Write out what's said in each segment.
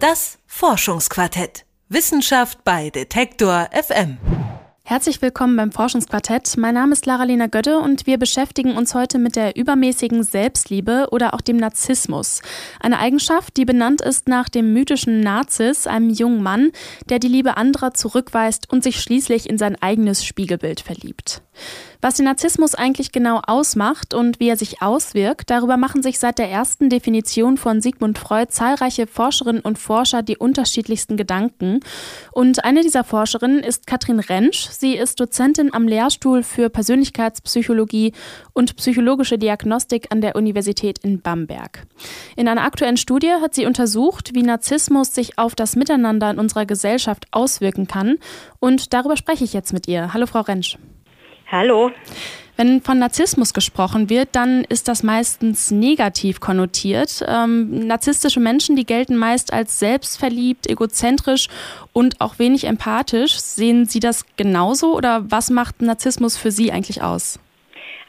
Das Forschungsquartett. Wissenschaft bei Detektor FM. Herzlich willkommen beim Forschungsquartett. Mein Name ist Lara-Lena Götte und wir beschäftigen uns heute mit der übermäßigen Selbstliebe oder auch dem Narzissmus. Eine Eigenschaft, die benannt ist nach dem mythischen Narzis, einem jungen Mann, der die Liebe anderer zurückweist und sich schließlich in sein eigenes Spiegelbild verliebt. Was den Narzissmus eigentlich genau ausmacht und wie er sich auswirkt, darüber machen sich seit der ersten Definition von Sigmund Freud zahlreiche Forscherinnen und Forscher die unterschiedlichsten Gedanken. Und eine dieser Forscherinnen ist Katrin Rentsch. Sie ist Dozentin am Lehrstuhl für Persönlichkeitspsychologie und psychologische Diagnostik an der Universität in Bamberg. In einer aktuellen Studie hat sie untersucht, wie Narzissmus sich auf das Miteinander in unserer Gesellschaft auswirken kann. Und darüber spreche ich jetzt mit ihr. Hallo, Frau Rentsch. Hallo. Wenn von Narzissmus gesprochen wird, dann ist das meistens negativ konnotiert. Ähm, narzisstische Menschen, die gelten meist als selbstverliebt, egozentrisch und auch wenig empathisch. Sehen Sie das genauso oder was macht Narzissmus für Sie eigentlich aus?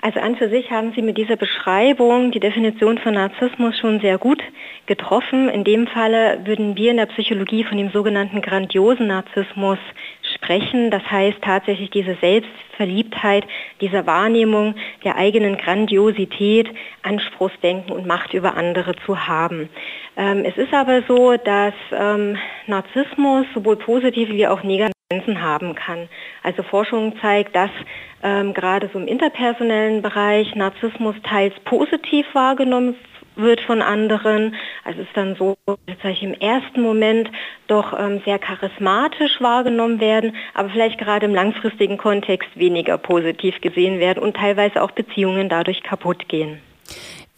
Also an für sich haben Sie mit dieser Beschreibung die Definition von Narzissmus schon sehr gut getroffen. In dem Falle würden wir in der Psychologie von dem sogenannten grandiosen Narzissmus sprechen. Das heißt tatsächlich diese Selbstverliebtheit, diese Wahrnehmung der eigenen Grandiosität, Anspruchsdenken und Macht über andere zu haben. Ähm, es ist aber so, dass ähm, Narzissmus sowohl positive wie auch negative haben kann. Also Forschung zeigt, dass ähm, gerade so im interpersonellen Bereich Narzissmus teils positiv wahrgenommen wird von anderen. Also es ist dann so, dass ich im ersten Moment doch ähm, sehr charismatisch wahrgenommen werden, aber vielleicht gerade im langfristigen Kontext weniger positiv gesehen werden und teilweise auch Beziehungen dadurch kaputt gehen.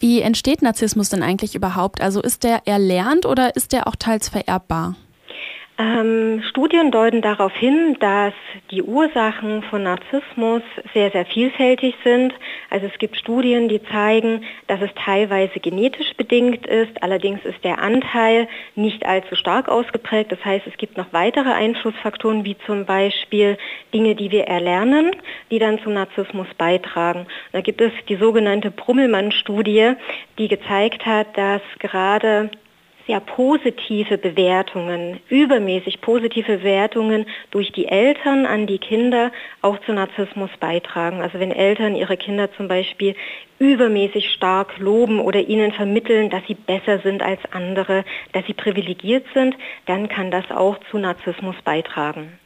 Wie entsteht Narzissmus denn eigentlich überhaupt? Also ist der erlernt oder ist der auch teils vererbbar? Ähm, Studien deuten darauf hin, dass die Ursachen von Narzissmus sehr, sehr vielfältig sind. Also es gibt Studien, die zeigen, dass es teilweise genetisch bedingt ist. Allerdings ist der Anteil nicht allzu stark ausgeprägt. Das heißt, es gibt noch weitere Einflussfaktoren, wie zum Beispiel Dinge, die wir erlernen, die dann zum Narzissmus beitragen. Da gibt es die sogenannte Brummelmann-Studie, die gezeigt hat, dass gerade sehr positive Bewertungen, übermäßig positive Bewertungen durch die Eltern an die Kinder auch zu Narzissmus beitragen. Also wenn Eltern ihre Kinder zum Beispiel übermäßig stark loben oder ihnen vermitteln, dass sie besser sind als andere, dass sie privilegiert sind, dann kann das auch zu Narzissmus beitragen.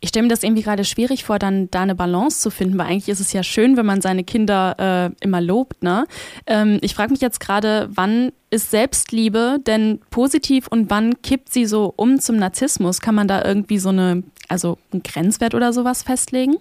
Ich stelle mir das irgendwie gerade schwierig vor, dann da eine Balance zu finden, weil eigentlich ist es ja schön, wenn man seine Kinder äh, immer lobt. Ne? Ähm, ich frage mich jetzt gerade, wann ist Selbstliebe denn positiv und wann kippt sie so um zum Narzissmus? Kann man da irgendwie so eine, also einen Grenzwert oder sowas festlegen?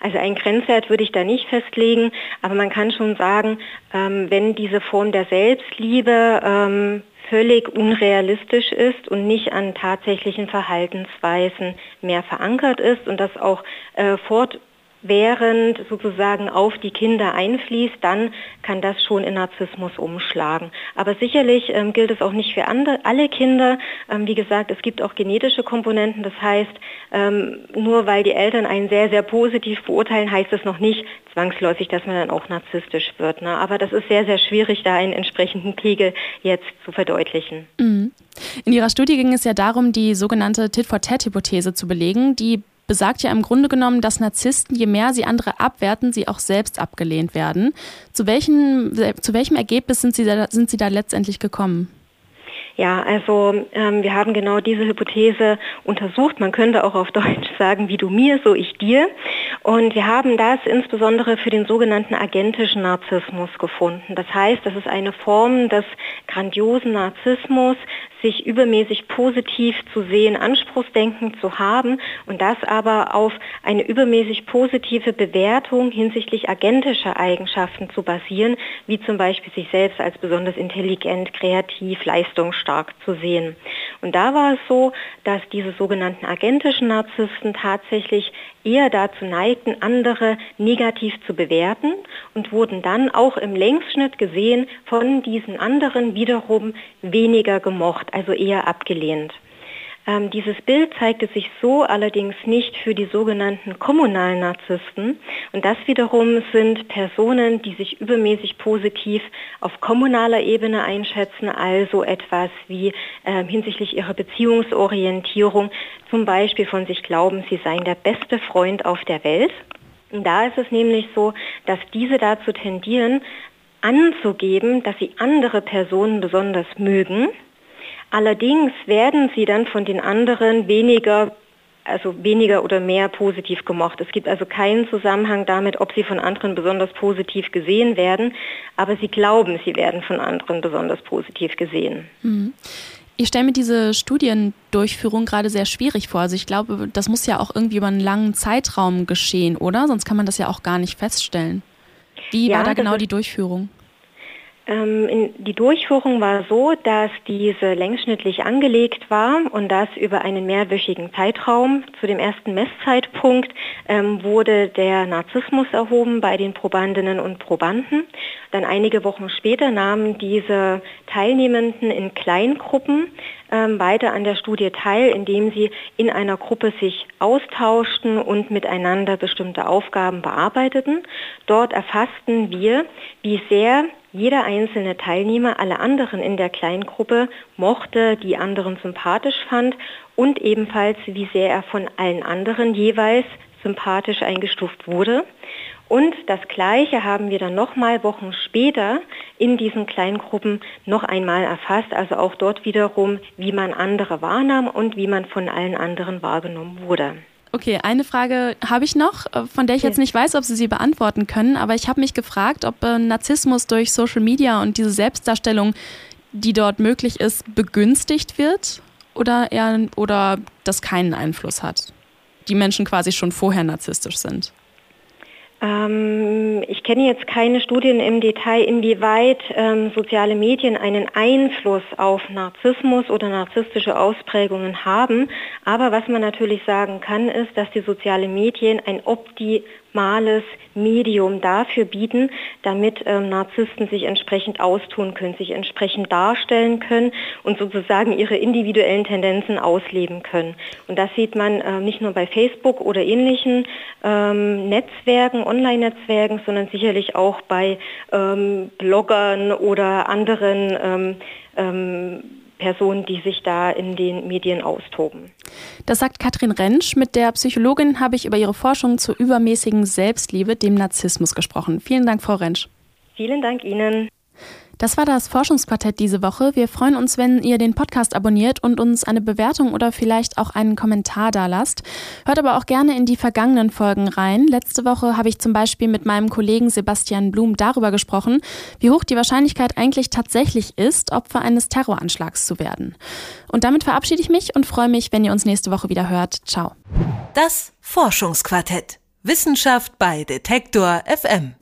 Also einen Grenzwert würde ich da nicht festlegen, aber man kann schon sagen, ähm, wenn diese Form der Selbstliebe ähm, völlig unrealistisch ist und nicht an tatsächlichen Verhaltensweisen mehr verankert ist und das auch äh, fort während sozusagen auf die Kinder einfließt, dann kann das schon in Narzissmus umschlagen. Aber sicherlich ähm, gilt es auch nicht für andere, alle Kinder. Ähm, wie gesagt, es gibt auch genetische Komponenten. Das heißt, ähm, nur weil die Eltern einen sehr, sehr positiv beurteilen, heißt es noch nicht zwangsläufig, dass man dann auch narzisstisch wird. Ne? Aber das ist sehr, sehr schwierig, da einen entsprechenden Pegel jetzt zu verdeutlichen. Mhm. In Ihrer Studie ging es ja darum, die sogenannte Tit-for-Tat-Hypothese zu belegen, die besagt ja im Grunde genommen, dass Narzissten, je mehr sie andere abwerten, sie auch selbst abgelehnt werden. Zu welchem, zu welchem Ergebnis sind sie, da, sind sie da letztendlich gekommen? Ja, also ähm, wir haben genau diese Hypothese untersucht. Man könnte auch auf Deutsch sagen, wie du mir, so ich dir. Und wir haben das insbesondere für den sogenannten agentischen Narzissmus gefunden. Das heißt, das ist eine Form des grandiosen Narzissmus, sich übermäßig positiv zu sehen, Anspruchsdenken zu haben und das aber auf eine übermäßig positive Bewertung hinsichtlich agentischer Eigenschaften zu basieren, wie zum Beispiel sich selbst als besonders intelligent, kreativ, leistungsstark zu sehen. Und da war es so, dass diese sogenannten agentischen Narzissten tatsächlich eher dazu neigten, andere negativ zu bewerten und wurden dann auch im Längsschnitt gesehen von diesen anderen wiederum weniger gemocht, also eher abgelehnt. Ähm, dieses Bild zeigte sich so allerdings nicht für die sogenannten kommunalen Narzissten. Und das wiederum sind Personen, die sich übermäßig positiv auf kommunaler Ebene einschätzen, also etwas wie äh, hinsichtlich ihrer Beziehungsorientierung, zum Beispiel von sich glauben, sie seien der beste Freund auf der Welt. Und da ist es nämlich so, dass diese dazu tendieren, anzugeben, dass sie andere Personen besonders mögen Allerdings werden sie dann von den anderen weniger also weniger oder mehr positiv gemocht. Es gibt also keinen Zusammenhang damit, ob sie von anderen besonders positiv gesehen werden, aber sie glauben, sie werden von anderen besonders positiv gesehen. Mhm. Ich stelle mir diese Studiendurchführung gerade sehr schwierig vor. Also ich glaube, das muss ja auch irgendwie über einen langen Zeitraum geschehen, oder? Sonst kann man das ja auch gar nicht feststellen. Wie ja, war da genau die Durchführung? Ähm, die Durchführung war so, dass diese längsschnittlich angelegt war und das über einen mehrwöchigen Zeitraum. Zu dem ersten Messzeitpunkt ähm, wurde der Narzissmus erhoben bei den Probandinnen und Probanden. Dann einige Wochen später nahmen diese Teilnehmenden in Kleingruppen ähm, weiter an der Studie teil, indem sie in einer Gruppe sich austauschten und miteinander bestimmte Aufgaben bearbeiteten. Dort erfassten wir, wie sehr jeder einzelne Teilnehmer alle anderen in der Kleingruppe mochte, die anderen sympathisch fand und ebenfalls, wie sehr er von allen anderen jeweils sympathisch eingestuft wurde. Und das Gleiche haben wir dann nochmal Wochen später in diesen Kleingruppen noch einmal erfasst, also auch dort wiederum, wie man andere wahrnahm und wie man von allen anderen wahrgenommen wurde. Okay, eine Frage habe ich noch, äh, von der ich jetzt nicht weiß, ob Sie sie beantworten können, aber ich habe mich gefragt, ob äh, Narzissmus durch Social Media und diese Selbstdarstellung, die dort möglich ist, begünstigt wird oder eher oder das keinen Einfluss hat. Die Menschen quasi schon vorher narzisstisch sind. Ähm, ich kenne jetzt keine Studien im Detail, inwieweit ähm, soziale Medien einen Einfluss auf Narzissmus oder narzisstische Ausprägungen haben. Aber was man natürlich sagen kann, ist, dass die sozialen Medien ein opti optimales Medium dafür bieten, damit ähm, Narzissten sich entsprechend austun können, sich entsprechend darstellen können und sozusagen ihre individuellen Tendenzen ausleben können. Und das sieht man äh, nicht nur bei Facebook oder ähnlichen ähm, Netzwerken, Online-Netzwerken, sondern sicherlich auch bei ähm, Bloggern oder anderen ähm, ähm, Personen, die sich da in den Medien austoben. Das sagt Katrin Rentsch. Mit der Psychologin habe ich über ihre Forschung zur übermäßigen Selbstliebe, dem Narzissmus, gesprochen. Vielen Dank, Frau Rentsch. Vielen Dank Ihnen. Das war das Forschungsquartett diese Woche. Wir freuen uns, wenn ihr den Podcast abonniert und uns eine Bewertung oder vielleicht auch einen Kommentar da lasst. Hört aber auch gerne in die vergangenen Folgen rein. Letzte Woche habe ich zum Beispiel mit meinem Kollegen Sebastian Blum darüber gesprochen, wie hoch die Wahrscheinlichkeit eigentlich tatsächlich ist, Opfer eines Terroranschlags zu werden. Und damit verabschiede ich mich und freue mich, wenn ihr uns nächste Woche wieder hört. Ciao. Das Forschungsquartett. Wissenschaft bei Detektor FM.